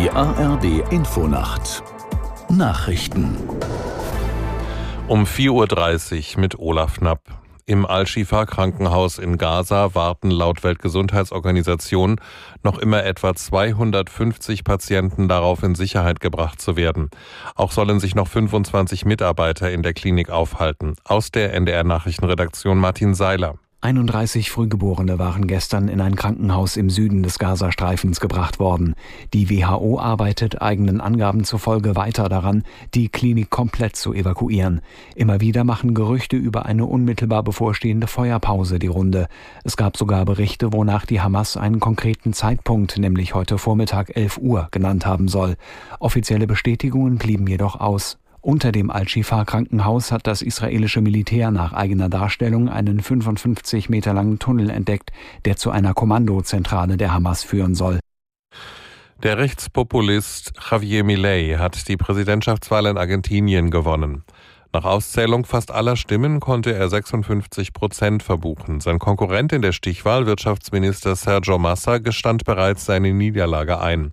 Die ARD Infonacht Nachrichten um 4.30 Uhr mit Olaf Knapp. Im Al-Shifa-Krankenhaus in Gaza warten laut Weltgesundheitsorganisation noch immer etwa 250 Patienten darauf, in Sicherheit gebracht zu werden. Auch sollen sich noch 25 Mitarbeiter in der Klinik aufhalten. Aus der NDR-Nachrichtenredaktion Martin Seiler. 31 Frühgeborene waren gestern in ein Krankenhaus im Süden des Gazastreifens gebracht worden. Die WHO arbeitet eigenen Angaben zufolge weiter daran, die Klinik komplett zu evakuieren. Immer wieder machen Gerüchte über eine unmittelbar bevorstehende Feuerpause die Runde. Es gab sogar Berichte, wonach die Hamas einen konkreten Zeitpunkt, nämlich heute Vormittag 11 Uhr, genannt haben soll. Offizielle Bestätigungen blieben jedoch aus. Unter dem Al-Shifa-Krankenhaus hat das israelische Militär nach eigener Darstellung einen 55 Meter langen Tunnel entdeckt, der zu einer Kommandozentrale der Hamas führen soll. Der Rechtspopulist Javier Milei hat die Präsidentschaftswahl in Argentinien gewonnen. Nach Auszählung fast aller Stimmen konnte er 56 Prozent verbuchen. Sein Konkurrent in der Stichwahl, Wirtschaftsminister Sergio Massa, gestand bereits seine Niederlage ein.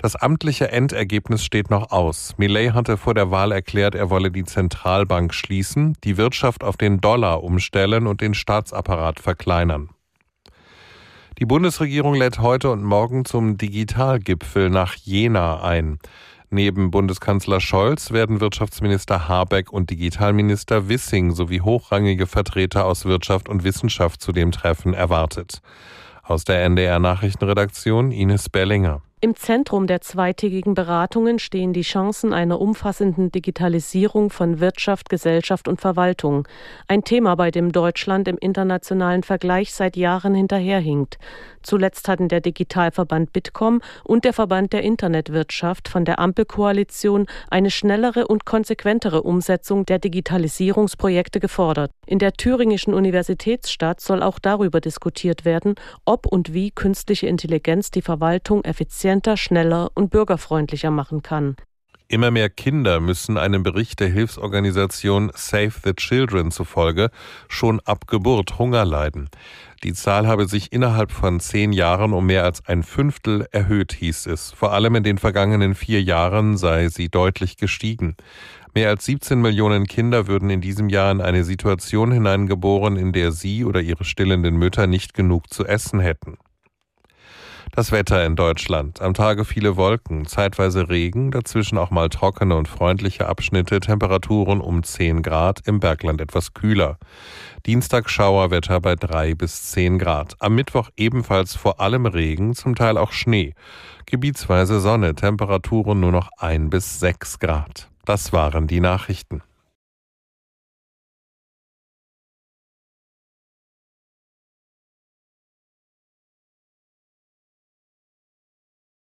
Das amtliche Endergebnis steht noch aus. Millet hatte vor der Wahl erklärt, er wolle die Zentralbank schließen, die Wirtschaft auf den Dollar umstellen und den Staatsapparat verkleinern. Die Bundesregierung lädt heute und morgen zum Digitalgipfel nach Jena ein. Neben Bundeskanzler Scholz werden Wirtschaftsminister Habeck und Digitalminister Wissing sowie hochrangige Vertreter aus Wirtschaft und Wissenschaft zu dem Treffen erwartet. Aus der NDR Nachrichtenredaktion Ines Bellinger. Im Zentrum der zweitägigen Beratungen stehen die Chancen einer umfassenden Digitalisierung von Wirtschaft, Gesellschaft und Verwaltung. Ein Thema, bei dem Deutschland im internationalen Vergleich seit Jahren hinterherhinkt. Zuletzt hatten der Digitalverband Bitkom und der Verband der Internetwirtschaft von der Ampelkoalition eine schnellere und konsequentere Umsetzung der Digitalisierungsprojekte gefordert. In der thüringischen Universitätsstadt soll auch darüber diskutiert werden, ob und wie künstliche Intelligenz die Verwaltung effizient effizienter, schneller und bürgerfreundlicher machen kann. Immer mehr Kinder müssen einem Bericht der Hilfsorganisation Save the Children zufolge schon ab Geburt Hunger leiden. Die Zahl habe sich innerhalb von zehn Jahren um mehr als ein Fünftel erhöht, hieß es. Vor allem in den vergangenen vier Jahren sei sie deutlich gestiegen. Mehr als 17 Millionen Kinder würden in diesem Jahr in eine Situation hineingeboren, in der sie oder ihre stillenden Mütter nicht genug zu essen hätten. Das Wetter in Deutschland. Am Tage viele Wolken, zeitweise Regen, dazwischen auch mal trockene und freundliche Abschnitte, Temperaturen um 10 Grad, im Bergland etwas kühler. Dienstag Schauerwetter bei 3 bis 10 Grad. Am Mittwoch ebenfalls vor allem Regen, zum Teil auch Schnee. Gebietsweise Sonne, Temperaturen nur noch 1 bis 6 Grad. Das waren die Nachrichten.